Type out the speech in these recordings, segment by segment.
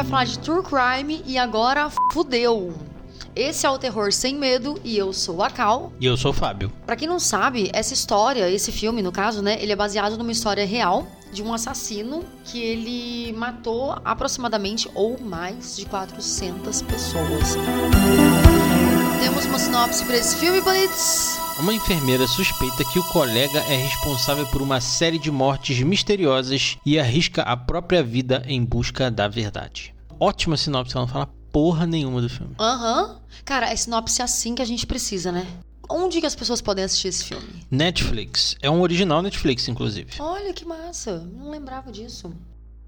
vai falar de True Crime e agora fudeu. Esse é o Terror Sem Medo e eu sou a Cal. E eu sou o Fábio. Pra quem não sabe, essa história, esse filme no caso, né, ele é baseado numa história real de um assassino que ele matou aproximadamente ou mais de 400 pessoas. Temos uma sinopse para esse filme, Blitz. Uma enfermeira suspeita que o colega é responsável por uma série de mortes misteriosas e arrisca a própria vida em busca da verdade. Ótima sinopse, ela não fala porra nenhuma do filme. Aham. Uhum. Cara, é sinopse assim que a gente precisa, né? Onde que as pessoas podem assistir esse filme? Netflix. É um original Netflix, inclusive. Olha que massa. Não lembrava disso.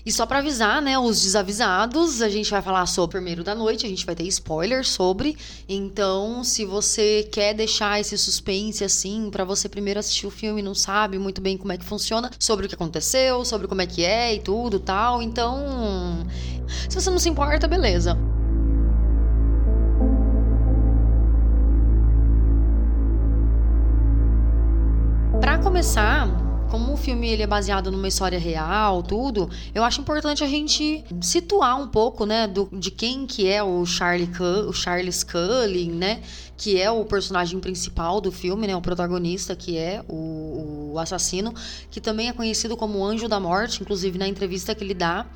E só para avisar, né, os desavisados, a gente vai falar sobre o primeiro da noite, a gente vai ter spoiler sobre. Então, se você quer deixar esse suspense assim, para você primeiro assistir o filme e não sabe muito bem como é que funciona, sobre o que aconteceu, sobre como é que é e tudo, tal, então, se você não se importa, beleza. Para começar, como o filme ele é baseado numa história real, tudo, eu acho importante a gente situar um pouco, né, do, de quem que é o Charlie o Charles Cullen, né, que é o personagem principal do filme, né, o protagonista que é o, o assassino, que também é conhecido como Anjo da Morte, inclusive na entrevista que ele dá,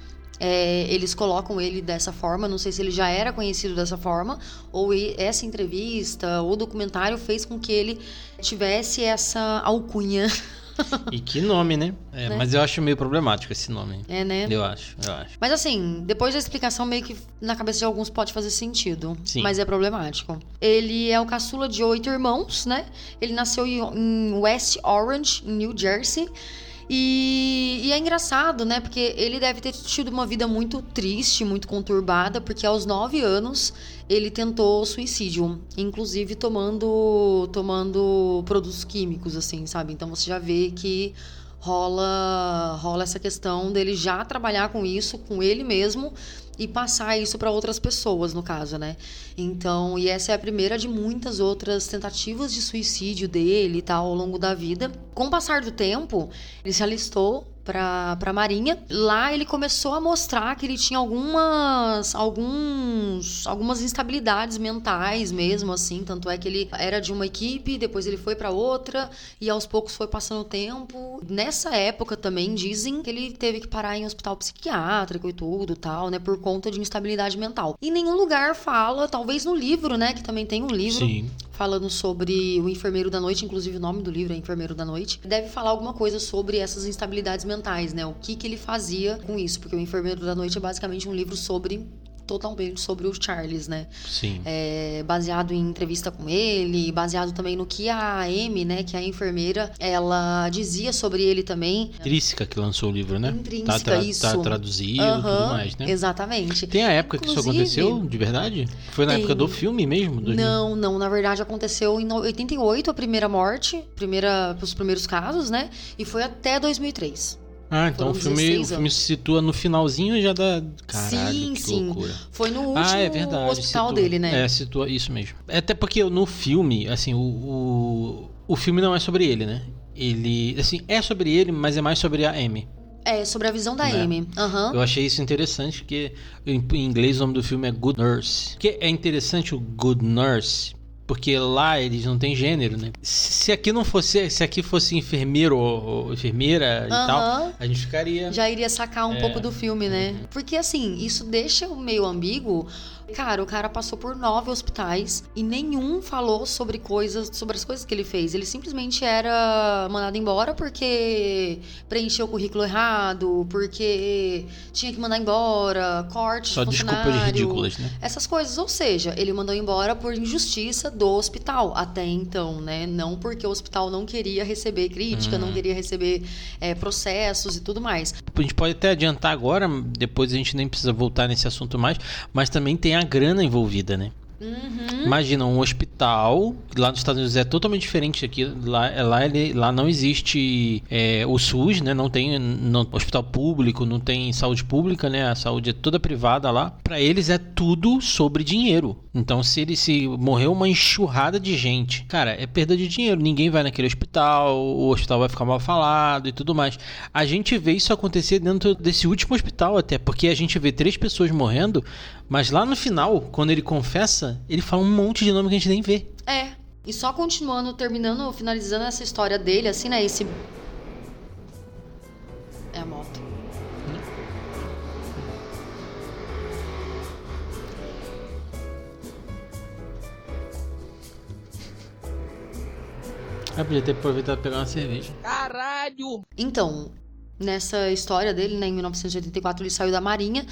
é, eles colocam ele dessa forma. Não sei se ele já era conhecido dessa forma, ou essa entrevista ou documentário fez com que ele tivesse essa alcunha. E que nome, né? É, né? Mas eu acho meio problemático esse nome. É, né? Eu acho, eu acho. Mas assim, depois da explicação, meio que na cabeça de alguns pode fazer sentido. Sim. Mas é problemático. Ele é o caçula de oito irmãos, né? Ele nasceu em West Orange, em New Jersey. E, e, é engraçado, né? Porque ele deve ter tido uma vida muito triste, muito conturbada, porque aos nove anos ele tentou suicídio, inclusive tomando, tomando produtos químicos, assim, sabe? Então você já vê que rola, rola essa questão dele já trabalhar com isso, com ele mesmo e passar isso para outras pessoas, no caso, né? Então, e essa é a primeira de muitas outras tentativas de suicídio dele e tal ao longo da vida. Com o passar do tempo, ele se alistou para a Marinha. Lá ele começou a mostrar que ele tinha algumas alguns algumas instabilidades mentais mesmo assim, tanto é que ele era de uma equipe, depois ele foi para outra e aos poucos foi passando o tempo. Nessa época também dizem que ele teve que parar em hospital psiquiátrico e tudo, tal, né, por conta de instabilidade mental. Em nenhum lugar fala, talvez no livro, né, que também tem um livro Sim falando sobre o enfermeiro da noite, inclusive o nome do livro é Enfermeiro da Noite, deve falar alguma coisa sobre essas instabilidades mentais, né? O que, que ele fazia com isso, porque o Enfermeiro da Noite é basicamente um livro sobre totalmente sobre o Charles, né? Sim. É, baseado em entrevista com ele, baseado também no que a Amy, né, que é a enfermeira, ela dizia sobre ele também. Intrínseca que lançou o livro, né? Intrínseca, tá, tra isso. Tá traduzido e tudo mais, né? Exatamente. Tem a época Inclusive, que isso aconteceu, de verdade? Foi na tem... época do filme mesmo? Do não, não. Na verdade, aconteceu em 88 a primeira morte, primeira, os primeiros casos, né? E foi até 2003. Ah, então o filme, o filme se situa no finalzinho já da. Caralho, sim, que sim. loucura. Foi no último ah, é verdade, hospital situa, dele, né? É, situa isso mesmo. É até porque no filme, assim, o, o, o filme não é sobre ele, né? Ele. Assim, é sobre ele, mas é mais sobre a Amy. É, sobre a visão da né? Amy. Uhum. Eu achei isso interessante, porque em, em inglês o nome do filme é Good Nurse. Que é interessante o Good Nurse, porque lá eles não têm gênero, né? Se aqui não fosse, se aqui fosse enfermeiro ou, enfermeira e tal, a gente ficaria. Já iria sacar um é. pouco do filme, né? Uhum. Porque assim, isso deixa meio ambíguo Cara, o cara passou por nove hospitais e nenhum falou sobre coisas, sobre as coisas que ele fez. Ele simplesmente era mandado embora porque preencheu o currículo errado, porque tinha que mandar embora, corte Só de desculpas ridículas, né? Essas coisas, ou seja, ele mandou embora por injustiça do hospital até então, né? Não porque o hospital não queria receber crítica, não uhum. queria receber é, processos e tudo mais. A gente pode até adiantar agora, depois a gente nem precisa voltar nesse assunto mais, mas também tem a grana envolvida, né? Uhum. Imagina um hospital, lá nos Estados Unidos é totalmente diferente aqui. Lá, é, lá, ele, lá não existe é, o SUS, né? Não tem não, hospital público, não tem saúde pública, né? A saúde é toda privada lá. Para eles é tudo sobre dinheiro. Então, se ele se morreu uma enxurrada de gente, cara, é perda de dinheiro. Ninguém vai naquele hospital, o hospital vai ficar mal falado e tudo mais. A gente vê isso acontecer dentro desse último hospital, até porque a gente vê três pessoas morrendo, mas lá no final, quando ele confessa, ele fala um monte de nome que a gente nem vê. É. E só continuando, terminando, finalizando essa história dele, assim, né? Esse. É a moto. Ah, podia ter aproveitado pra pegar uma cerveja. Caralho! Então, nessa história dele, né, em 1984 ele saiu da Marinha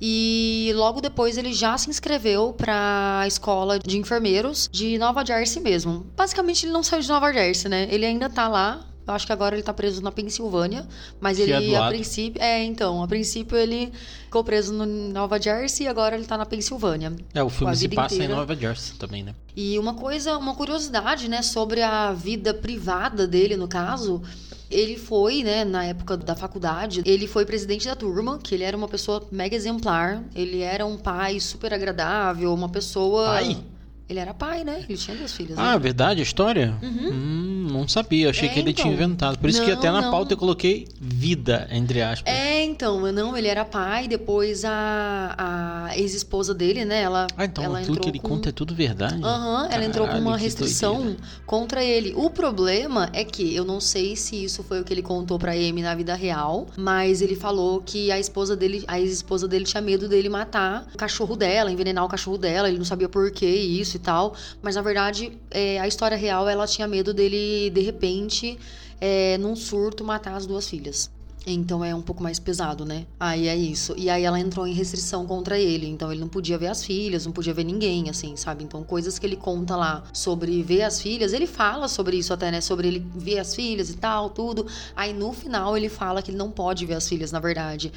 e logo depois ele já se inscreveu para a escola de enfermeiros de Nova Jersey mesmo. Basicamente ele não saiu de Nova Jersey, né? Ele ainda tá lá. Eu acho que agora ele tá preso na Pensilvânia, mas Que é ele do a princípio, é, então, a princípio ele ficou preso no Nova Jersey e agora ele tá na Pensilvânia. É, o filme se passa inteira. em Nova Jersey também, né? E uma coisa, uma curiosidade, né, sobre a vida privada dele, no caso, ele foi, né, na época da faculdade, ele foi presidente da turma, que ele era uma pessoa mega exemplar, ele era um pai super agradável, uma pessoa... Pai? Ele era pai, né? Ele tinha duas filhas. Ah, né? verdade, a história? Hum, não sabia. Achei É, que ele tinha então. inventado. Por isso que Não, até na não. pauta eu coloquei vida, entre aspas. É, então, não, ele era pai, depois a, a ex-esposa dele, né, ela, Ah, então ela tudo entrou que ele com... conta é tudo verdade? Aham, ela entrou com uma que restrição doideira. contra ele. O problema é que eu não sei se isso foi o que ele contou pra Amy na vida real, mas ele falou que a esposa dele, a ex-esposa dele tinha medo dele matar o cachorro dela, envenenar o cachorro dela, ele não sabia por que isso e tal, mas na verdade, é, a história real, ela tinha medo dele de repente, é, num surto matar as duas filhas. Então é um pouco mais pesado, né? Aí é isso. E aí ela entrou em restrição contra ele. Então ele não podia ver as filhas, não podia ver ninguém, assim, sabe? Então coisas que ele conta lá sobre ver as filhas, ele fala sobre isso até, né? Sobre ele ver as filhas e tal, tudo. Aí no final ele fala que ele não pode ver as filhas, na verdade.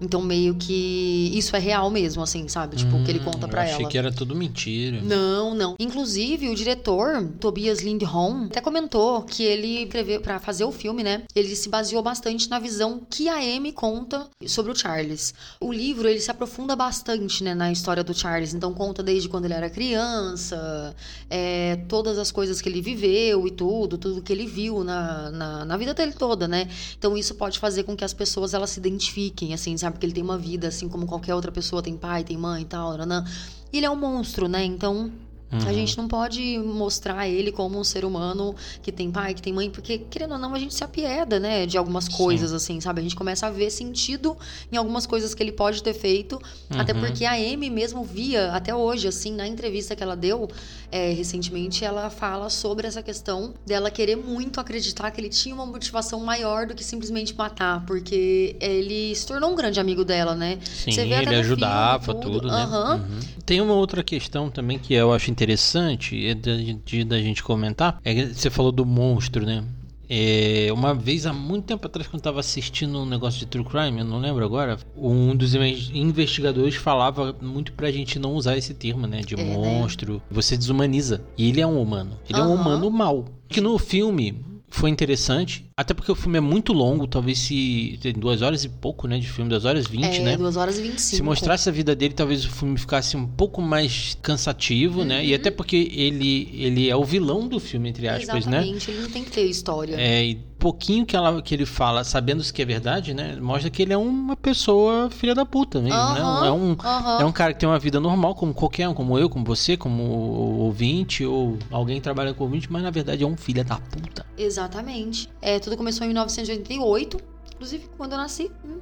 Então meio que isso é real mesmo, assim, sabe? Tipo, o que ele conta Hum, pra eu achei ela. que era tudo mentira. Não, não. Inclusive, o diretor, Tobias Lindholm, até comentou que ele escreveu para fazer o filme, né? Ele se baseou bastante na visão que a Amy conta sobre o Charles. O livro, ele se aprofunda bastante, né, na história do Charles. Então, conta desde quando ele era criança, é, todas as coisas que ele viveu e tudo, tudo que ele viu na, na, na vida dele toda, né? Então, isso pode fazer com que as pessoas, elas se identifiquem, assim, sabe? Porque ele tem uma vida, assim como qualquer outra pessoa tem pai, tem mãe e tal, nanã. Ele é um monstro, né? Então, Uhum. a gente não pode mostrar ele como um ser humano que tem pai, que tem mãe, porque, querendo ou não, a gente se apieda, né, de algumas coisas, assim, sabe? A gente começa a ver sentido em algumas coisas que ele pode ter feito, até Uhum. porque a Amy mesmo via, até hoje, assim, na entrevista que ela deu é, recentemente, ela fala sobre essa questão dela querer muito acreditar que ele tinha uma motivação maior do que simplesmente matar, porque ele se tornou um grande amigo dela, né? Sim, até ele ajudava filme, tudo, né? Aham. Uhum. Tem uma outra questão também que eu acho interessante é da, de- da gente comentar. É que você falou do monstro, né? É, uma vez, há muito tempo atrás, quando eu tava assistindo um negócio de True Crime, eu não lembro agora, um dos inve- investigadores falava muito pra gente não usar esse termo, né? De É, né? monstro. Você desumaniza. E ele é um humano. Ele é um humano mau. Que no filme foi interessante, até porque o filme é muito longo, talvez se. Tem duas horas e pouco, né? De filme, duas horas e vinte, é, né? 2 horas e 25. Se mostrasse a vida dele, talvez o filme ficasse um pouco mais cansativo, né? E até porque ele, ele é o vilão do filme, entre aspas, né? Exatamente, ele não tem que ter história. É, e pouquinho que, ela, que ele fala, sabendo se que é verdade, né? Mostra que ele é uma pessoa filha da puta mesmo, né? É um, é um cara que tem uma vida normal, como qualquer um, como eu, como você, como ouvinte, ou alguém que trabalha com ouvinte, mas na verdade é um filho da puta. Exatamente. É, tudo começou em 1988, inclusive quando eu nasci. hum.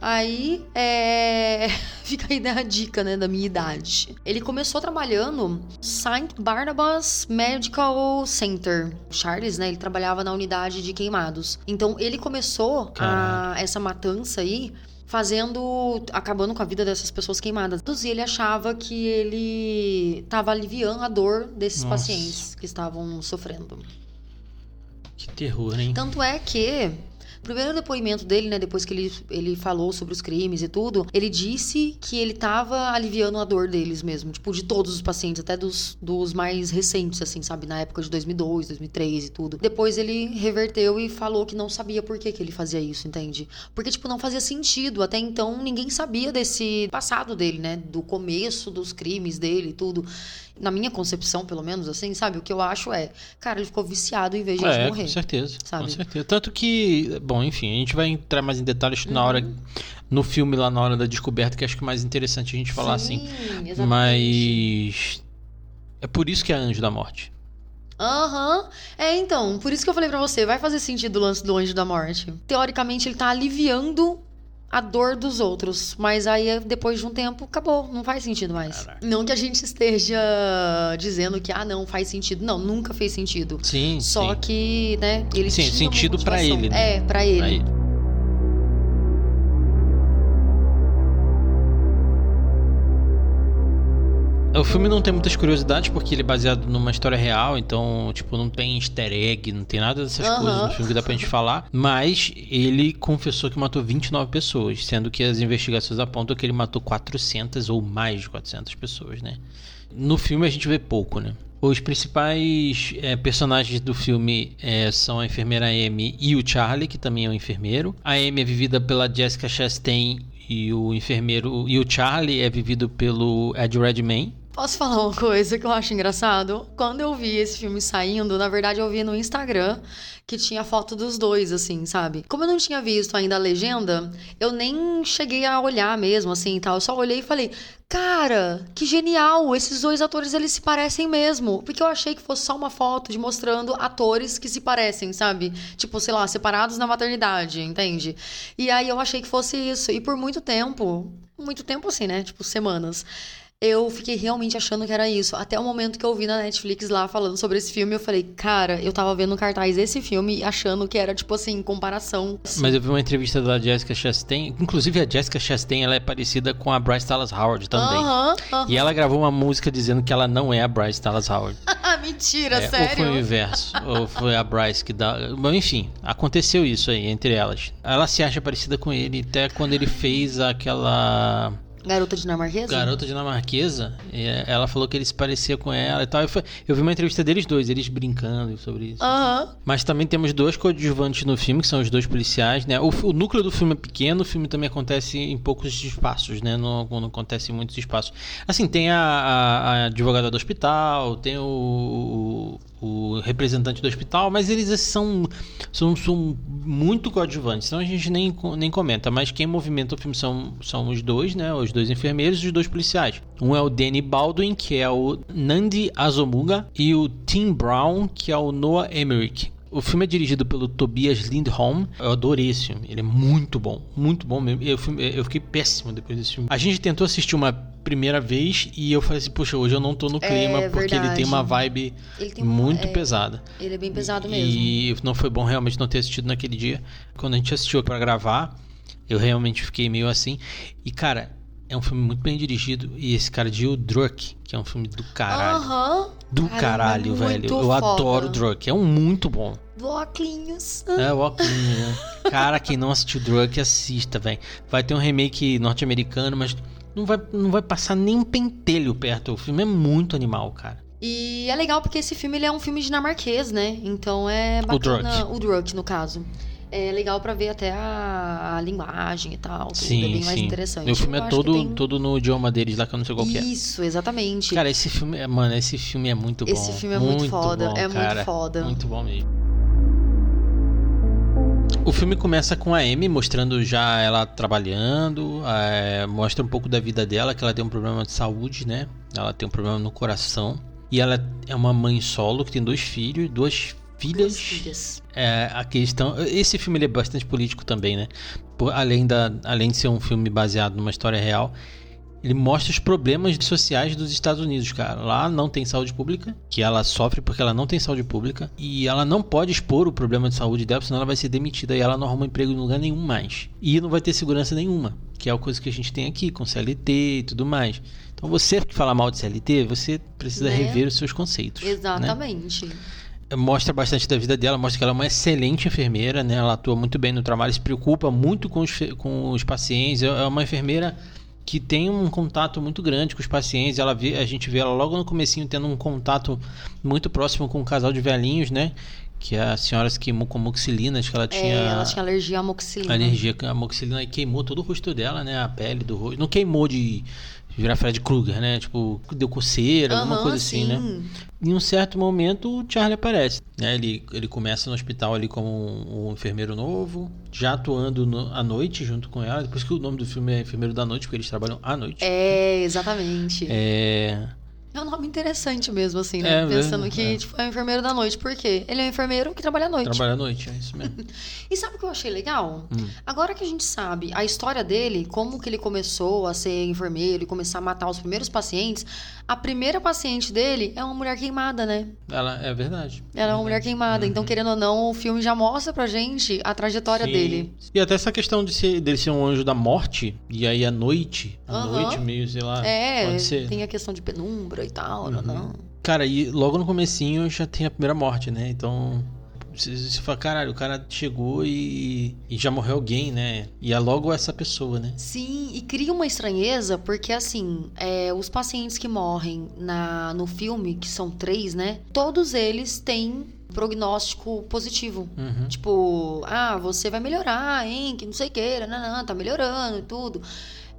Aí, é... fica aí né, a dica, né, da minha idade. Ele começou trabalhando no St. Barnabas Medical Center. O Charles, né, ele trabalhava na unidade de queimados. Então, ele começou a, essa matança aí fazendo, acabando com a vida dessas pessoas queimadas. E ele achava que ele tava aliviando a dor desses Nossa. pacientes que estavam sofrendo. Que terror, hein? Tanto é que O primeiro depoimento dele, né, depois que ele, ele falou sobre os crimes e tudo, ele disse que ele tava aliviando a dor deles mesmo, tipo, de todos os pacientes, até dos, dos mais recentes, assim, sabe, na época de 2002, 2003 e tudo. Depois ele reverteu e falou que não sabia por que, que ele fazia isso, entende? Porque, tipo, não fazia sentido. Até então, ninguém sabia desse passado dele, né? Do começo dos crimes dele e tudo na minha concepção, pelo menos, assim, sabe? O que eu acho é, cara, ele ficou viciado em vez de é, morrer. Com certeza. Sabe? Com certeza. Tanto que, bom, enfim, a gente vai entrar mais em detalhes uhum. na hora. No filme lá na hora da descoberta, que acho que é mais interessante a gente falar Sim, assim. Exatamente. Mas. É por isso que é Anjo da Morte. Aham. Uhum. É, então, por isso que eu falei para você, vai fazer sentido o lance do Anjo da Morte. Teoricamente, ele tá aliviando a dor dos outros. Mas aí, depois de um tempo, acabou. Não faz sentido mais. Caraca. Não que a gente esteja dizendo que, ah, não, faz sentido. Não, nunca fez sentido. Sim. Só sim. que, né, ele sim, sentido para ele. Né? É, para ele. Pra ele. O filme não tem muitas curiosidades porque ele é baseado numa história real, então, tipo, não tem easter egg, não tem nada dessas Aham. coisas no filme que dá pra gente falar. Mas ele confessou que matou 29 pessoas, sendo que as investigações apontam que ele matou 400 ou mais de 400 pessoas, né? No filme a gente vê pouco, né? Os principais é, personagens do filme é, são a enfermeira Amy e o Charlie, que também é um enfermeiro. A Amy é vivida pela Jessica Chastain e o enfermeiro e o Charlie é vivido pelo Ed Redmayne. Posso falar uma coisa que eu acho engraçado? Quando eu vi esse filme saindo, na verdade eu vi no Instagram que tinha foto dos dois, assim, sabe? Como eu não tinha visto ainda a legenda, eu nem cheguei a olhar mesmo, assim, tal. Eu só olhei e falei, cara, que genial! Esses dois atores, eles se parecem mesmo. Porque eu achei que fosse só uma foto de mostrando atores que se parecem, sabe? Tipo, sei lá, separados na maternidade, entende? E aí eu achei que fosse isso. E por muito tempo, muito tempo assim, né? Tipo, semanas eu fiquei realmente achando que era isso. Até o momento que eu vi na Netflix lá falando sobre esse filme, eu falei, cara, eu tava vendo cartaz esse filme achando que era, tipo assim, comparação. Mas eu vi uma entrevista da Jessica Chastain. Inclusive, a Jessica Chastain ela é parecida com a Bryce Dallas Howard também. Aham, aham. E ela gravou uma música dizendo que ela não é a Bryce Dallas Howard. Mentira, É, sério? Ou foi o inverso, ou foi a Bryce que dá. Bom, enfim, aconteceu isso aí entre elas. Ela se acha parecida com ele, até quando ele fez aquela. Garota dinamarquesa? Garota dinamarquesa, é, ela falou que ele se parecia com ela e tal. Eu, foi- eu vi uma entrevista deles dois, eles brincando sobre isso. Aham. Mas também temos dois coadjuvantes no filme, que são os dois policiais, né? O, o núcleo do filme é pequeno, o filme também acontece em poucos espaços, né? Não, não acontece em muitos espaços. Assim, tem a, a, a advogada do hospital, tem o, o, o representante do hospital, mas eles assim, são, são, são muito coadjuvantes, então a gente nem, nem comenta. Mas quem movimenta o filme são, são os dois, né? Os dois enfermeiros e os dois policiais. Um é o Danny Baldwin, que é o Nandi Azomuga, e o Tim Brown, que é o Noah Emmerich. O filme é dirigido pelo Tobias Lindholm. Eu adorei esse filme. Ele é muito bom. Muito bom mesmo. Eu, eu fiquei péssimo depois desse filme. A gente tentou assistir uma primeira vez e eu falei assim, poxa, hoje eu não tô no clima É porque ele verdade. tem uma vibe Ele tem uma- muito é, pesada. Ele é bem pesado mesmo. E não foi bom realmente não ter assistido naquele dia. Quando a gente assistiu pra gravar, eu realmente fiquei meio assim. E cara, é um filme muito bem dirigido. E esse cara de Druck, que é um filme do caralho. Aham. Do Caramba, caralho, muito velho. Eu foda. adoro Druck. É um muito bom. Do óculos. É, o óculos, né? Cara, quem não assistiu Druck, assista, velho. Vai ter um remake norte-americano, mas não vai, não vai passar nem um pentelho perto. O filme é muito animal, cara. E é legal porque esse filme ele é um filme dinamarquês, né? Então é bacana. O Druk, no caso. É legal pra ver até a, a linguagem e tal. Tudo. Sim, é bem mais sim. interessante. E o filme Eu é todo, tem- todo no idioma deles lá, que eu não sei qual que é. Isso, exatamente. Cara, esse filme, é- mano, esse filme é muito bom. Esse filme é muito foda, bom, é muito cara. foda. Muito bom mesmo. O filme começa com a Amy mostrando já ela trabalhando, é, mostra um pouco da vida dela, que ela tem um problema de saúde, né? Ela tem um problema no coração. E ela é uma mãe solo que tem dois filhos, duas filhas. Filhas. É, a questão. Esse filme ele é bastante político também, né? Por- além, da, além de ser um filme baseado numa história real, ele mostra os problemas sociais dos Estados Unidos, cara. Lá não tem saúde pública, que ela sofre porque ela não tem saúde pública. E ela não pode expor o problema de saúde dela, senão ela vai ser demitida e ela não arruma emprego em lugar nenhum mais. E não vai ter segurança nenhuma, que é a coisa que a gente tem aqui, com CLT e tudo mais. Então você que fala mal de CLT, você precisa Né? rever os seus conceitos. né? Mostra bastante da vida dela, mostra que ela é uma excelente enfermeira, né? Ela atua muito bem no trabalho, se preocupa muito com os, com os pacientes. É uma enfermeira que tem um contato muito grande com os pacientes. Ela vê, a gente vê ela logo no comecinho tendo um contato muito próximo com um casal de velhinhos, né? Que a senhora se queimou com amoxilina, acho que ela tinha. É, ela tinha alergia à amoxilina. Alergia à amoxilina e queimou todo o rosto dela, né? A pele do rosto. Não queimou de virar Fred Krueger, né? Tipo, deu coceira, alguma coisa assim, né? sim. Em um certo momento, o Charlie aparece. Né? Ele, ele começa no hospital ali como um, um enfermeiro novo, já atuando no, à noite junto com ela. Depois que o nome do filme é Enfermeiro da Noite, porque eles trabalham à noite. É, exatamente. É... É um nome interessante mesmo, assim, né? É, Pensando é. que, tipo, é um enfermeiro da noite. Por quê? Ele é um enfermeiro que trabalha à noite. Trabalha à noite, é isso mesmo. E sabe o que eu achei legal? Hum. Agora que a gente sabe a história dele, como que ele começou a ser enfermeiro e começar a matar os primeiros pacientes, a primeira paciente dele é uma mulher queimada, né? Ela é verdade. Ela é uma mulher queimada. Então, Uhum. querendo ou não, o filme já mostra pra gente a trajetória Sim. dele. E até essa questão de ser, dele ser um anjo da morte, e aí à noite, à Aham. noite meio, sei lá, É, pode ser. tem a questão de penumbra e tal, Uhum. não. Cara, e logo no comecinho já tem a primeira morte, né? Então, você, você fala, caralho, o cara chegou e, e já morreu alguém, né? E é logo essa pessoa, né? Sim, e cria uma estranheza, porque assim, é, os pacientes que morrem na, no filme, que são três, né? Todos eles têm prognóstico positivo. Uhum. Tipo, ah, você vai melhorar, hein? Que não sei o que, nananã, tá melhorando e tudo.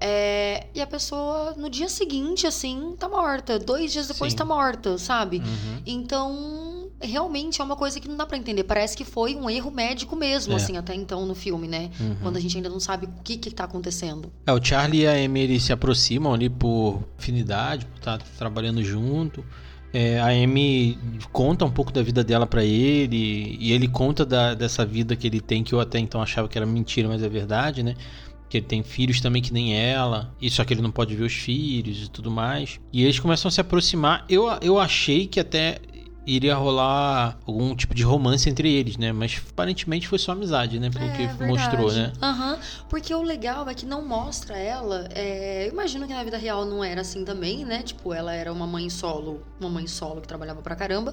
É, e a pessoa, no dia seguinte, assim, tá morta. Dois dias depois Sim. tá morta, sabe? Uhum. Então, realmente é uma coisa que não dá pra entender. Parece que foi um erro médico mesmo, É. assim, até então no filme, né? Uhum. Quando a gente ainda não sabe o que que tá acontecendo. É, o Charlie e a Amy eles se aproximam ali por afinidade, por estar trabalhando junto. É, a Amy conta um pouco da vida dela pra ele e ele conta da- dessa vida que ele tem que eu até então achava que era mentira, mas é verdade, né? Que ele tem filhos também que nem ela, e só que ele não pode ver os filhos e tudo mais. E eles começam a se aproximar. Eu, eu achei que até iria rolar algum tipo de romance entre eles, né? Mas aparentemente foi só amizade, né? Pelo que É, mostrou, verdade. né? Aham. Porque o legal é que não mostra ela. é, Eu imagino que na vida real não era assim também, né? Tipo, ela era uma mãe solo, uma mãe solo que trabalhava pra caramba.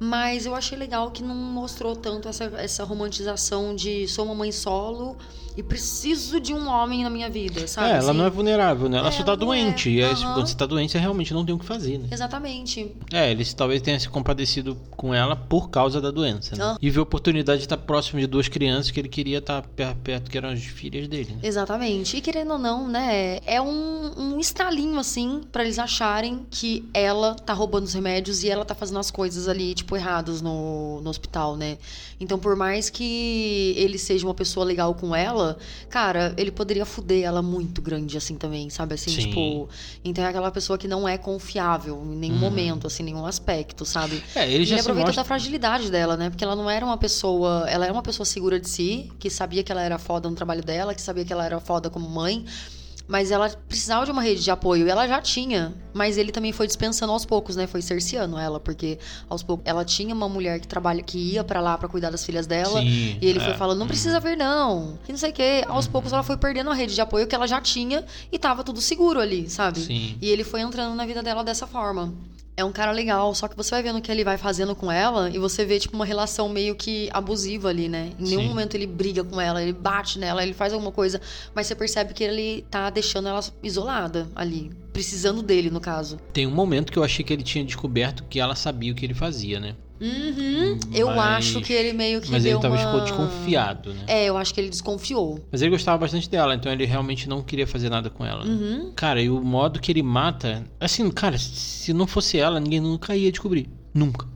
Mas eu achei legal que não mostrou tanto essa, essa romantização de sou uma mãe solo e preciso de um homem na minha vida, sabe? É, ela assim? não é vulnerável, né? Ela É, só tá é. doente. E aí, Aham. quando você tá doente, você realmente não tem o que fazer, né? Exatamente. É, eles talvez tenham se compadecido com ela por causa da doença, né? Ah. E viu a oportunidade de estar próximo de duas crianças que ele queria estar per- perto, que eram as filhas dele, né? Exatamente. E querendo ou não, né? É um, um estalinho, assim, pra eles acharem que ela tá roubando os remédios e ela tá fazendo as coisas ali, tipo, erradas no, no hospital, né? Então, por mais que ele seja uma pessoa legal com ela, cara, ele poderia fuder ela muito grande, assim, também, sabe? Assim, Sim. tipo. Então é aquela pessoa que não é confiável em nenhum Uhum. momento, assim, nenhum aspecto, sabe? É, ele E já ele aproveita mostra... da fragilidade dela, né? Porque ela não era uma pessoa. Ela era uma pessoa segura de si, que sabia que ela era foda no trabalho dela, que sabia que ela era foda como mãe. Mas ela precisava de uma rede de apoio. E ela já tinha. Mas ele também foi dispensando aos poucos, né? Foi cerceando ela. Porque aos poucos. Ela tinha uma mulher que trabalha, que ia pra lá pra cuidar das filhas dela. Sim, E ele é. foi falando, não precisa vir, não. Que não sei o quê. Aos poucos ela foi perdendo a rede de apoio que ela já tinha e tava tudo seguro ali, sabe? Sim. E ele foi entrando na vida dela dessa forma. É um cara legal, só que você vai vendo o que ele vai fazendo com ela e você vê, tipo, uma relação meio que abusiva ali, né? Em nenhum Sim. momento ele briga com ela, ele bate nela, ele faz alguma coisa, mas você percebe que ele tá deixando ela isolada ali. Precisando dele, no caso. Tem um momento que eu achei que ele tinha descoberto que ela sabia o que ele fazia, né? Uhum. Eu Mas- acho que ele meio que Mas deu ele talvez uma... ficou desconfiado, né? É, eu acho que ele desconfiou. Mas ele gostava bastante dela, então ele realmente não queria fazer nada com ela. né? Uhum. Cara, e o modo que ele mata. Assim, cara, se não fosse ela, ninguém nunca ia descobrir. Nunca.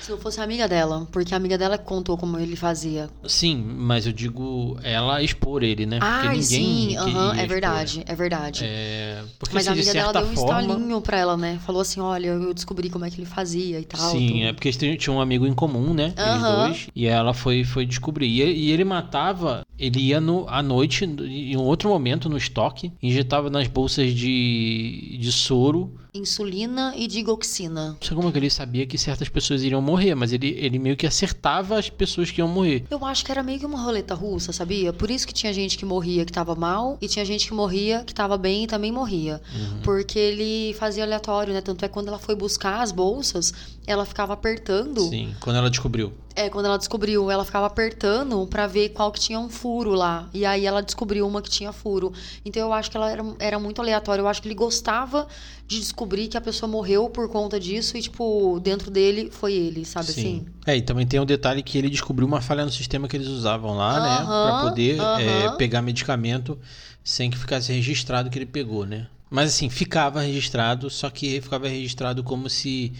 Se não fosse a amiga dela, porque a amiga dela contou como ele fazia. Sim, mas eu digo ela expor ele, né? Porque Ah, ninguém sim, aham, é verdade, é verdade. É, porque Mas assim, a de amiga dela certa deu um forma. estalinho pra ela, né? Falou assim: olha, eu descobri como é que ele fazia e tal. Sim, tudo. é porque eles tinham- um amigo em comum, né? Eles Aham. dois. E ela foi, foi descobrir. E, e ele matava, ele ia no, à noite, em um outro momento, no estoque, injetava nas bolsas de, de soro. Insulina e digoxina. Não sei como é que ele sabia que certas pessoas iriam morrer, mas ele, ele meio que acertava as pessoas que iam morrer. Eu acho que era meio que uma roleta russa, sabia? Por isso que tinha gente que morria que tava mal e tinha gente que morria que tava bem e também morria. Uhum. Porque ele fazia aleatório, né? Tanto é que quando ela foi buscar as bolsas, ela ficava apertando. Sim, quando ela descobriu. É, quando ela descobriu, ela ficava apertando pra ver qual que tinha um furo lá. E aí ela descobriu uma que tinha furo. Então eu acho que ela era, era muito aleatória. Eu acho que ele gostava de descobrir que a pessoa morreu por conta disso e, tipo, dentro dele foi ele, sabe assim? É, e também tem o detalhe que ele descobriu uma falha no sistema que eles usavam lá, né? Pra poder é, aham. pegar medicamento sem que ficasse registrado que ele pegou, né? Mas assim, ficava registrado, só que ficava registrado como se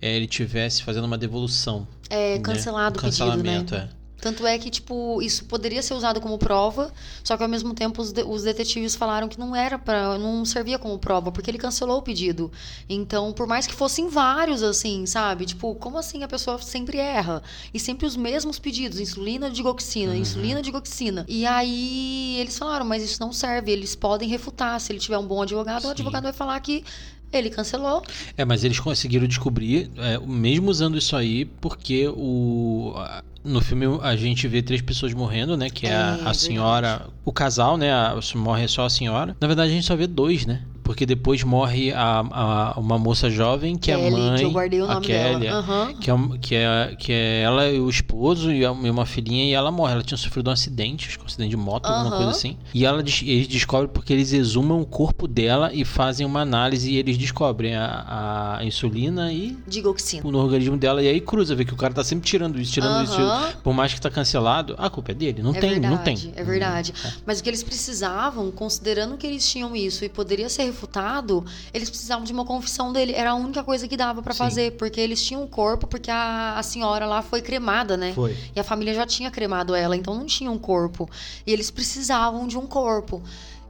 é, ele tivesse fazendo uma devolução. É né? cancelado Um o pedido, né? cancelamento, é. Tanto é que, tipo, isso poderia ser usado como prova, só que ao mesmo tempo os, de- os detetives falaram que não era para, não servia como prova, porque ele cancelou o pedido. Então, por mais que fossem vários, assim, sabe? Tipo, como assim a pessoa sempre erra? E sempre os mesmos pedidos, insulina, digoxina, insulina, digoxina. E aí eles falaram, mas isso não serve, eles podem refutar. Se ele tiver um bom advogado, Sim. o advogado vai falar que ele cancelou. É, mas eles conseguiram descobrir, é, mesmo usando isso aí, porque o a- no filme a gente vê três pessoas morrendo, né? Que é, É, a, a verdade. senhora, o casal, né? A, morre só a senhora. Na verdade a gente só vê dois, né? Porque depois morre a, a- uma moça jovem que é a Kelly, mãe, que eu guardei o a nome Kelly, dela. Aham. que é, que, é, que é ela e o esposo e a- uma filhinha e ela morre. Ela tinha sofrido um acidente, acho que um acidente de moto, alguma Aham. coisa assim. E ela eles descobrem porque eles exumam o corpo dela e fazem uma análise e eles descobrem a, a insulina e Digoxina. no organismo dela. E aí cruza, vê que o cara tá sempre tirando isso, tirando Aham. isso. Por mais que tá cancelado, a culpa é dele. Não É tem, verdade, não tem. É verdade. Mas o que eles precisavam, considerando que eles tinham isso e poderia ser refutado, eles precisavam de uma confissão dele. Era a única coisa que dava pra Sim. fazer, porque eles tinham o corpo, porque a, a senhora lá foi cremada, né? Foi. E a família já tinha cremado ela, então não tinha um corpo. E eles precisavam de um corpo.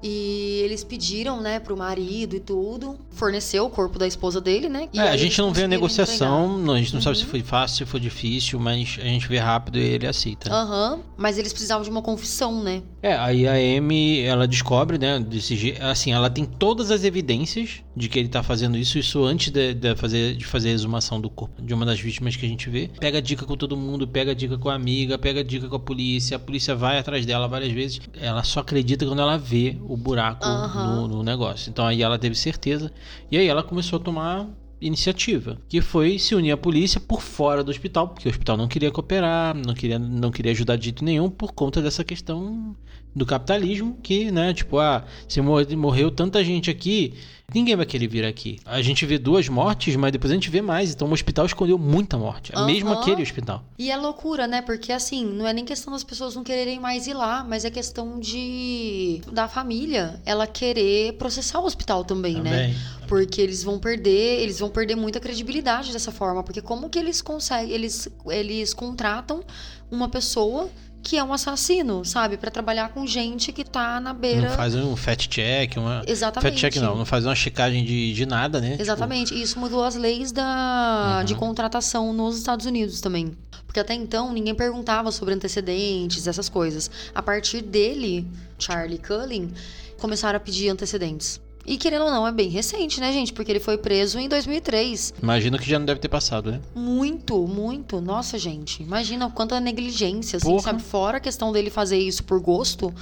E eles pediram, né, pro marido e tudo, forneceu o corpo da esposa dele, né? É, a gente não vê a negociação, não- a gente não sabe se Uhum. foi fácil, se foi difícil, mas a gente vê rápido e ele aceita. entregar. Aham, mas eles precisavam de uma confissão, né? É, aí a Amy, ela descobre, né, desse jeito, assim, ela tem todas as evidências de que ele tá fazendo isso, isso antes de, de fazer, de fazer a exumação do corpo de uma das vítimas que a gente vê. Pega dica com todo mundo, pega dica com a amiga, pega dica com a polícia, a polícia vai atrás dela várias vezes. Ela só acredita quando ela vê o buraco Aham. no, no negócio. Então aí ela teve certeza, e aí ela começou a tomar iniciativa, que foi se unir à polícia por fora do hospital, porque o hospital não queria cooperar, não queria, não queria ajudar de jeito nenhum por conta dessa questão do capitalismo, que, né, tipo, ah, se mor- morreu tanta gente aqui, ninguém vai querer vir aqui. A gente vê duas mortes, mas depois a gente vê mais, então o hospital escondeu muita morte, Aham. mesmo aquele hospital. E é loucura, né? Porque assim, não é nem questão das pessoas não quererem mais ir lá, mas é questão de da família ela querer processar o hospital também, né? Também. Porque eles vão perder, eles vão perder muita credibilidade dessa forma, porque como que eles conseguem, eles eles contratam uma pessoa que é um assassino, sabe, Pra trabalhar com gente que tá na beira Não faz um fat check, uma Exatamente. fat check não, não faz uma checagem de, de nada, né? Tipo, Exatamente. E isso mudou as leis da, Uhum. de contratação nos Estados Unidos também. Porque até então ninguém perguntava sobre antecedentes, essas coisas. A partir dele, Charlie Cullen, começaram a pedir antecedentes. E querendo ou não, é bem recente, né, gente? Porque ele foi preso em 2003. Imagino que já não deve ter passado, né? Muito, muito. Nossa, gente. Imagina quanta negligência, assim, Porra. sabe? Fora a questão dele fazer isso por gosto,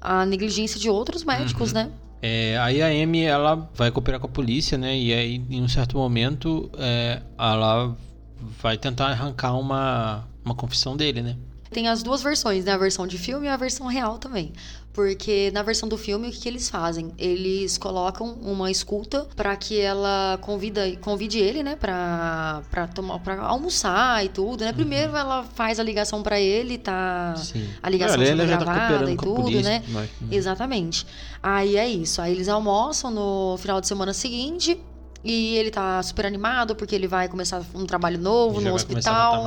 a negligência de outros médicos, Uhum. né? É, aí a Amy ela vai cooperar com a polícia, né? E aí, em um certo momento, é, ela vai tentar arrancar uma, uma confissão dele, né? Tem as duas versões, né? A versão de filme e a versão real também. Porque na versão do filme, o que, que eles fazem? Eles colocam uma escuta para que ela convida, convide ele, né? Pra, pra, tomar, pra almoçar e tudo, né? Primeiro ela faz a ligação para ele, tá... Sim. A ligação Olha, ela já tá gravada cooperando e tudo, polícia, né? mas- Exatamente. Aí é isso. Aí eles almoçam no final de semana seguinte. E ele tá super animado porque ele vai começar um trabalho novo já no hospital.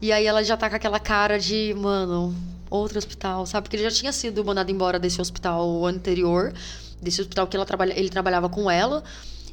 E aí ela já tá com aquela cara de, mano, outro hospital, sabe? Porque ele já tinha sido mandado embora desse hospital anterior, desse hospital que ela trabalha, ele trabalhava com ela.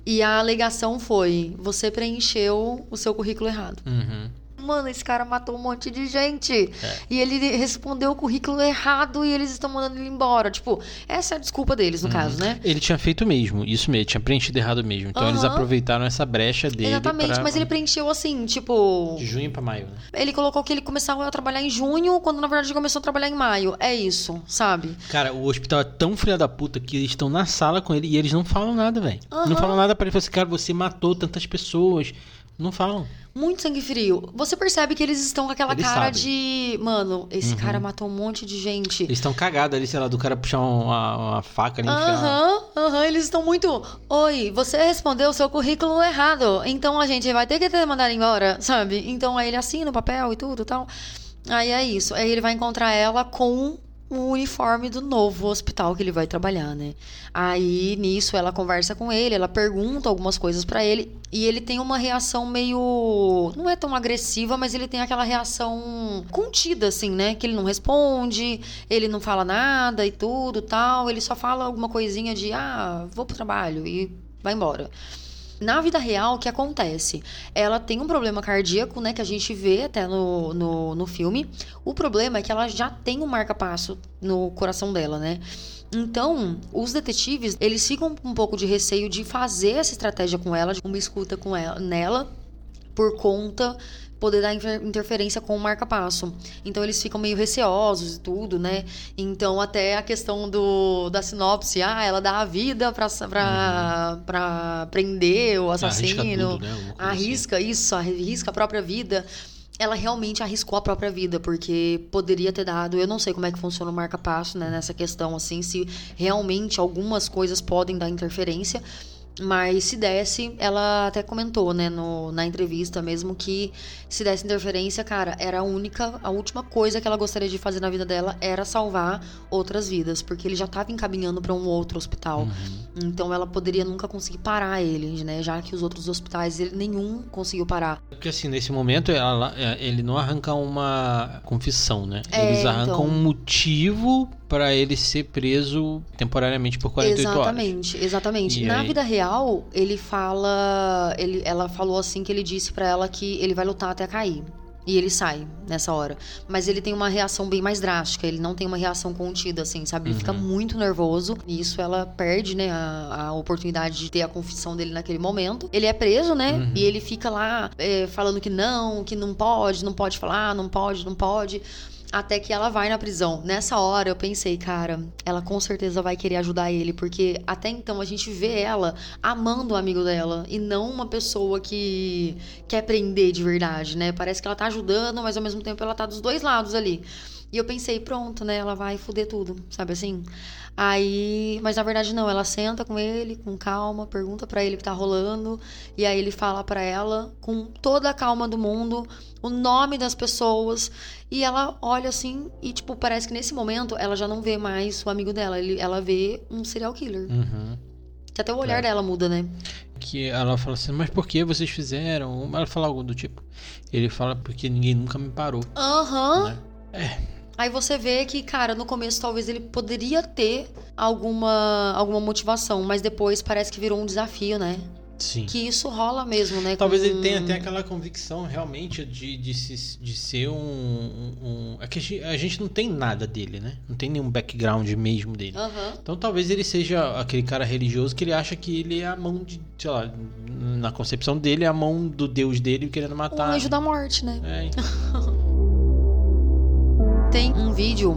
E a alegação foi: você preencheu o seu currículo errado. Uhum. Mano, esse cara matou um monte de gente. É. E ele respondeu o currículo errado e eles estão mandando ele embora. Tipo, essa é a desculpa deles, no caso, né? Ele tinha feito mesmo, isso mesmo, tinha preenchido errado mesmo. Então eles Aham. aproveitaram essa brecha dele Exatamente, pra... mas ele preencheu assim, tipo. De junho pra maio, né? Ele colocou que ele começava a trabalhar em junho, quando na verdade começou a trabalhar em maio. É isso, sabe? Cara, o hospital é tão filha da puta que eles estão na sala com ele e eles não falam nada, velho. Não Aham. falam nada pra ele. Falam assim, cara, você matou tantas pessoas. Não falam. Muito sangue frio. Você percebe que eles estão com aquela Eles cara sabem. de. Mano, esse cara matou um monte de gente. Eles estão cagados ali, sei lá, do cara puxar uma, uma faca ali e enfiar. Aham, aham, eles estão muito. Oi, você respondeu o seu currículo errado. Então a gente vai ter que te mandar embora, sabe? Então aí ele assina o papel e tudo e tal. Aí é isso. Aí ele vai encontrar ela com o uniforme do novo hospital que ele vai trabalhar, né? Aí nisso ela conversa com ele, ela pergunta algumas coisas pra ele e ele tem uma reação meio não é tão agressiva, mas ele tem aquela reação contida assim, né? Que ele não responde, ele não fala nada e tudo, tal, ele só fala alguma coisinha de ah, vou pro trabalho e vai embora. Na vida real, o que acontece? Ela tem um problema cardíaco, né? Que a gente vê até no, no, no filme. O problema é que ela já tem um marca-passo no coração dela, né? Então, os detetives, eles ficam com um pouco de receio de fazer essa estratégia com ela, de uma escuta com ela, nela, por conta poder dar inter- interferência com o marca-passo. Então eles ficam meio receosos e tudo, né? Então até a questão do da sinopse, ah, ela dá a vida pra, pra, pra prender o assassino. Arrisca tudo, né? Coisa Arrisca isso, arrisca a própria vida. Ela realmente arriscou a própria vida, porque poderia ter dado. Eu não sei como é que funciona o marca-passo, né, nessa questão, assim, se realmente algumas coisas podem dar interferência. Mas se desse, ela até comentou, né, no, na entrevista mesmo, que se desse interferência, cara, era a única, a última coisa que ela gostaria de fazer na vida dela era salvar outras vidas, porque ele já estava encaminhando para um outro hospital. Uhum. Então ela poderia nunca conseguir parar ele, né, já que os outros hospitais ele, nenhum conseguiu parar. Porque assim, nesse momento, ela- é, ele não arranca uma confissão, né? É, Eles arrancam então. um motivo pra ele ser preso temporariamente por 48 horas. exatamente, exatamente. Na aí? vida real, ele fala, ele, ela falou assim que ele disse pra ela que ele vai lutar até cair. E ele sai nessa hora. Mas ele tem uma reação bem mais drástica. Ele não tem uma reação contida, assim, sabe? Ele fica Uhum. muito nervoso. E isso ela perde, né? A, a oportunidade de ter a confissão dele naquele momento. Ele é preso, né? Uhum. E ele fica lá é, falando que não, que não pode, não pode falar, não pode, não pode. Até que ela vai na prisão. Nessa hora eu pensei, cara, ela com certeza vai querer ajudar ele, porque até então a gente vê ela amando o amigo dela e não uma pessoa que quer prender de verdade, né? Parece que ela tá ajudando, mas ao mesmo tempo ela tá dos dois lados ali. E eu pensei, pronto, né? Ela vai foder tudo, sabe assim? Aí, mas na verdade não, ela senta com ele com calma, pergunta pra ele o que tá rolando, e aí ele fala pra ela com toda a calma do mundo o nome das pessoas, e ela olha assim e tipo, parece que nesse momento ela já não vê mais o amigo dela, ele- ela vê um serial killer. Uhum. Que até o olhar É. dela muda, né? Que ela fala assim, mas por que vocês fizeram? Ela fala algo do tipo. Ele fala porque ninguém nunca me parou. Aham. Né? Aí você vê que, cara, no começo talvez ele poderia ter alguma, alguma motivação, mas depois parece que virou um desafio, né? Sim. Que isso rola mesmo, né? Talvez com- ele tenha até aquela convicção realmente de, de, se- de ser um. um- um- É que a gente, a gente não tem nada dele, né? Não tem nenhum background mesmo dele. Aham. Então talvez ele seja aquele cara religioso que ele acha que ele é a mão de. Sei lá, na concepção dele, é a mão do Deus dele querendo O matar. anjo da morte, né? É, então. Tem um vídeo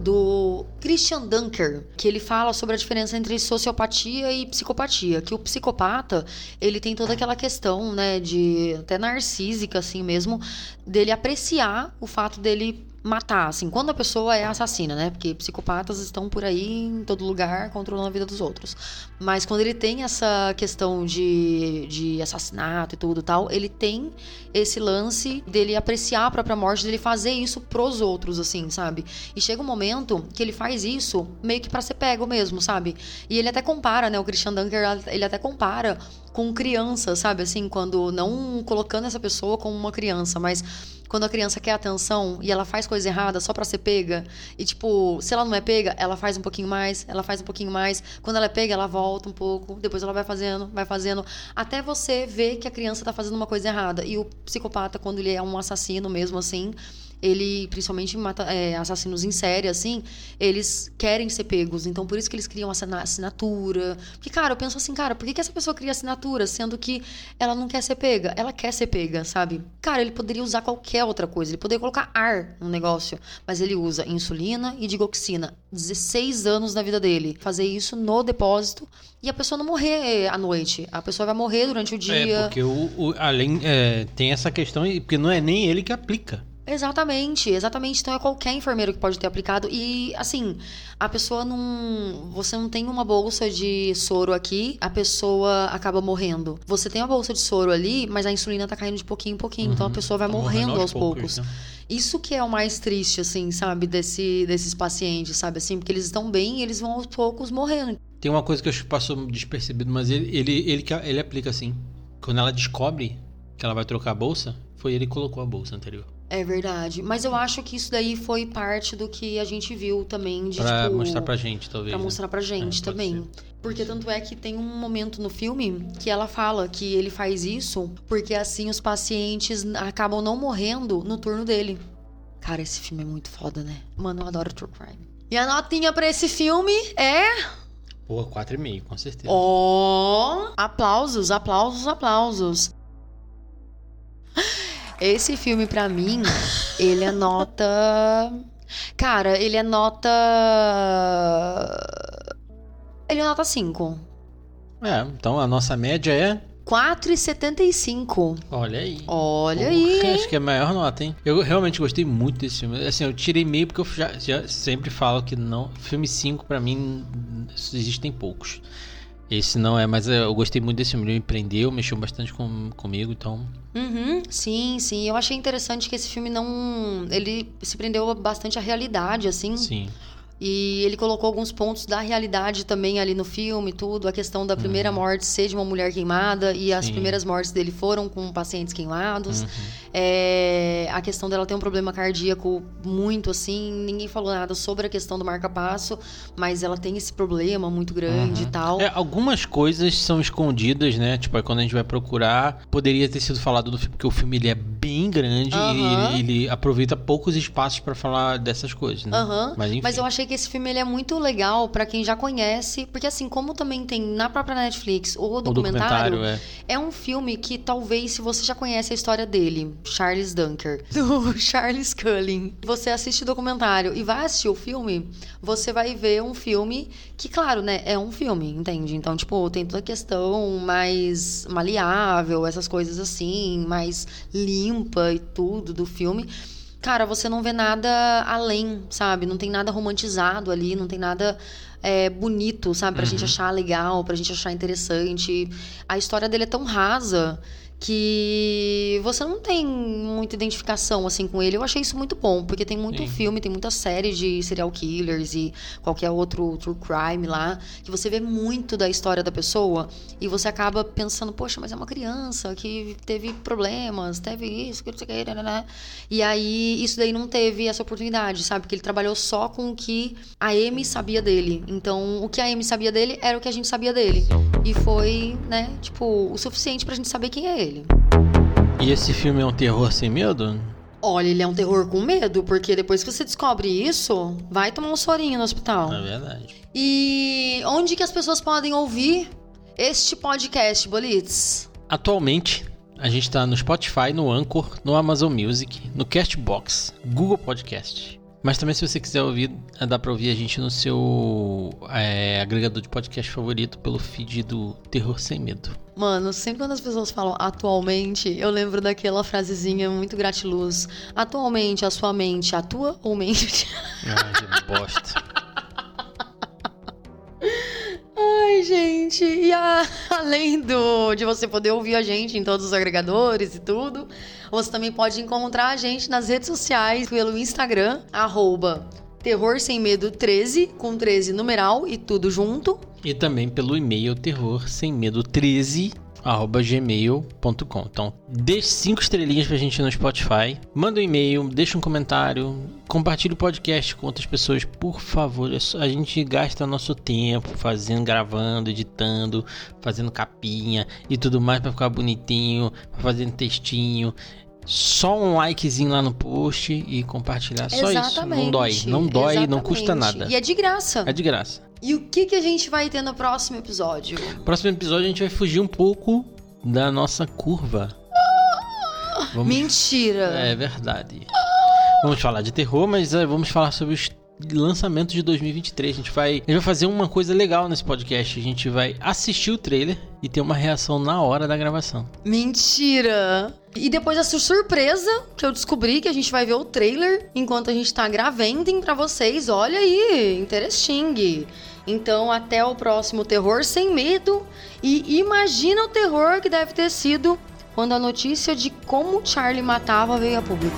do Christian Dunker, que ele fala sobre a diferença entre sociopatia e psicopatia, que o psicopata, ele tem toda aquela questão, né, de até narcísica assim mesmo, dele apreciar o fato dele matar, assim, quando a pessoa é assassina, né? Porque psicopatas estão por aí em todo lugar controlando a vida dos outros. Mas quando ele tem essa questão de, de assassinato e tudo tal, ele tem esse lance dele apreciar a própria morte, dele fazer isso pros outros, assim, sabe? E chega um momento que ele faz isso meio que pra ser pego mesmo, sabe? E ele até compara, né? O Christian Dunker, ele até compara com criança, sabe? Assim, quando não colocando essa pessoa como uma criança, mas quando a criança quer atenção e ela faz coisa errada só para ser pega, e tipo, se ela não é pega, ela faz um pouquinho mais, ela faz um pouquinho mais. Quando ela é pega, ela volta um pouco, depois ela vai fazendo, vai fazendo, até você ver que a criança tá fazendo uma coisa errada. E o psicopata, quando ele é um assassino mesmo assim, ele, principalmente mata, é, assassinos em série, assim, eles querem ser pegos. Então, por isso que eles criam assinatura. Porque, cara, eu penso assim, cara, por que, que essa pessoa cria assinatura, sendo que ela não quer ser pega? Ela quer ser pega, sabe? Cara, ele poderia usar qualquer outra coisa. Ele poderia colocar ar no negócio. Mas ele usa insulina e digoxina. 16 anos na vida dele. Fazer isso no depósito e a pessoa não morrer à noite. A pessoa vai morrer durante o dia. É, porque o, o além é, tem essa questão, porque não é nem ele que aplica. Exatamente, exatamente. Então é qualquer enfermeiro que pode ter aplicado. E assim, a pessoa não. Você não tem uma bolsa de soro aqui, a pessoa acaba morrendo. Você tem a bolsa de soro ali, mas a insulina tá caindo de pouquinho em pouquinho. Uhum. Então a uhum. pessoa vai tá morrendo, morrendo aos, poucos. poucos. Né? Isso que é o mais triste, assim, sabe, desse, desses pacientes, sabe, assim, porque eles estão bem e eles vão aos poucos morrendo. Tem uma coisa que eu acho que passou despercebido, mas ele, ele, ele, ele, ele aplica assim. Quando ela descobre que ela vai trocar a bolsa, foi ele que colocou a bolsa anterior. É verdade. Mas eu acho que isso daí foi parte do que a gente viu também. De, pra tipo, mostrar pra gente, talvez. Pra né? mostrar pra gente é, também. Porque tanto é que tem um momento no filme que ela fala que ele faz isso porque assim os pacientes acabam não morrendo no turno dele. Cara, esse filme é muito foda, né? Mano, eu adoro True Crime. E a notinha pra esse filme é. Pô, 4,5, com certeza. Ó! Oh, aplausos, aplausos, aplausos. Esse filme, para mim, ele é nota. Cara, ele é nota. Ele é nota 5. É, então a nossa média é. 4,75. Olha aí. Olha Porra, aí. Acho que é a maior nota, hein? Eu realmente gostei muito desse filme. Assim, eu tirei meio porque eu já, já sempre falo que não. Filme 5, para mim, existem poucos. Esse não é, mas eu gostei muito desse filme. Ele me prendeu, mexeu bastante com, comigo, então. Uhum, sim, sim. Eu achei interessante que esse filme não. Ele se prendeu bastante à realidade, assim. Sim. E ele colocou alguns pontos da realidade também ali no filme, tudo. A questão da primeira uhum. morte ser de uma mulher queimada e Sim. as primeiras mortes dele foram com pacientes queimados. Uhum. É, a questão dela ter um problema cardíaco muito assim. Ninguém falou nada sobre a questão do marca-passo, mas ela tem esse problema muito grande uhum. e tal. É, algumas coisas são escondidas, né? Tipo, quando a gente vai procurar, poderia ter sido falado do filme, porque o filme ele é bem grande e ele, ele, aproveita poucos espaços para falar dessas coisas, né? Mas, enfim. mas eu achei que esse filme ele é muito legal para quem já conhece, porque assim, como também tem na própria Netflix o documentário, o documentário é. é um filme que talvez se você já conhece a história dele, Charles Dunker, do Charles Cullen, você assiste o documentário e vai assistir o filme, você vai ver um filme que, claro, né, é um filme, entende? Então, tipo, tem toda a questão mais maleável, essas coisas assim, mais limpa e tudo do filme cara, você não vê nada além, sabe? Não tem nada romantizado ali, não tem nada é, bonito, sabe? Pra uhum. gente achar legal, pra gente achar interessante. A história dele é tão rasa que você não tem muita identificação assim com ele. Eu achei isso muito bom, porque tem muito Sim. filme, tem muita série de serial killers e qualquer outro true crime lá, que você vê muito da história da pessoa e você acaba pensando, poxa, mas é uma criança que teve problemas, teve isso, que não sei o que, né? E aí isso daí não teve essa oportunidade, sabe? Porque ele trabalhou só com o que a Amy sabia dele. Então, o que a Amy sabia dele era o que a gente sabia dele. E foi, né, tipo, o suficiente pra gente saber quem é ele dele. E esse filme é um terror sem medo? Olha, ele é um terror com medo, porque depois que você descobre isso, vai tomar um sorinho no hospital. É verdade. E onde que as pessoas podem ouvir este podcast, Bolitz? Atualmente, a gente está no Spotify, no Anchor, no Amazon Music, no Castbox, Google Podcast. Mas também se você quiser ouvir, dá pra ouvir a gente no seu é, agregador de podcast favorito pelo feed do Terror Sem Medo. Mano, sempre quando as pessoas falam atualmente, eu lembro daquela frasezinha muito gratiluz. Atualmente, a sua mente atua ou mente? Ai, que bosta. Ai, gente. E a, além do, de você poder ouvir a gente em todos os agregadores e tudo, você também pode encontrar a gente nas redes sociais pelo Instagram, arroba Terror Sem Medo 13, com 13 numeral e tudo junto. E também pelo e-mail terror sem medo 13 arroba gmail.com. Então, deixe cinco estrelinhas pra gente no Spotify, manda um e-mail, deixa um comentário, compartilhe o podcast com outras pessoas, por favor. É a gente gasta nosso tempo fazendo, gravando, editando, fazendo capinha e tudo mais para ficar bonitinho, fazendo textinho só um likezinho lá no post e compartilhar. Só Exatamente. isso. Não dói. Não dói, Exatamente. não custa nada. E é de graça. É de graça. E o que, que a gente vai ter no próximo episódio? No próximo episódio a gente vai fugir um pouco da nossa curva. Vamos... Mentira! É verdade. Vamos falar de terror, mas é, vamos falar sobre os lançamentos de 2023. A gente vai, a gente vai fazer uma coisa legal nesse podcast. A gente vai assistir o trailer e ter uma reação na hora da gravação. Mentira! E depois dessa surpresa que eu descobri que a gente vai ver o trailer enquanto a gente tá gravando para vocês. Olha aí, interesting. Então, até o próximo Terror Sem Medo. E imagina o terror que deve ter sido quando a notícia de como Charlie matava veio a público.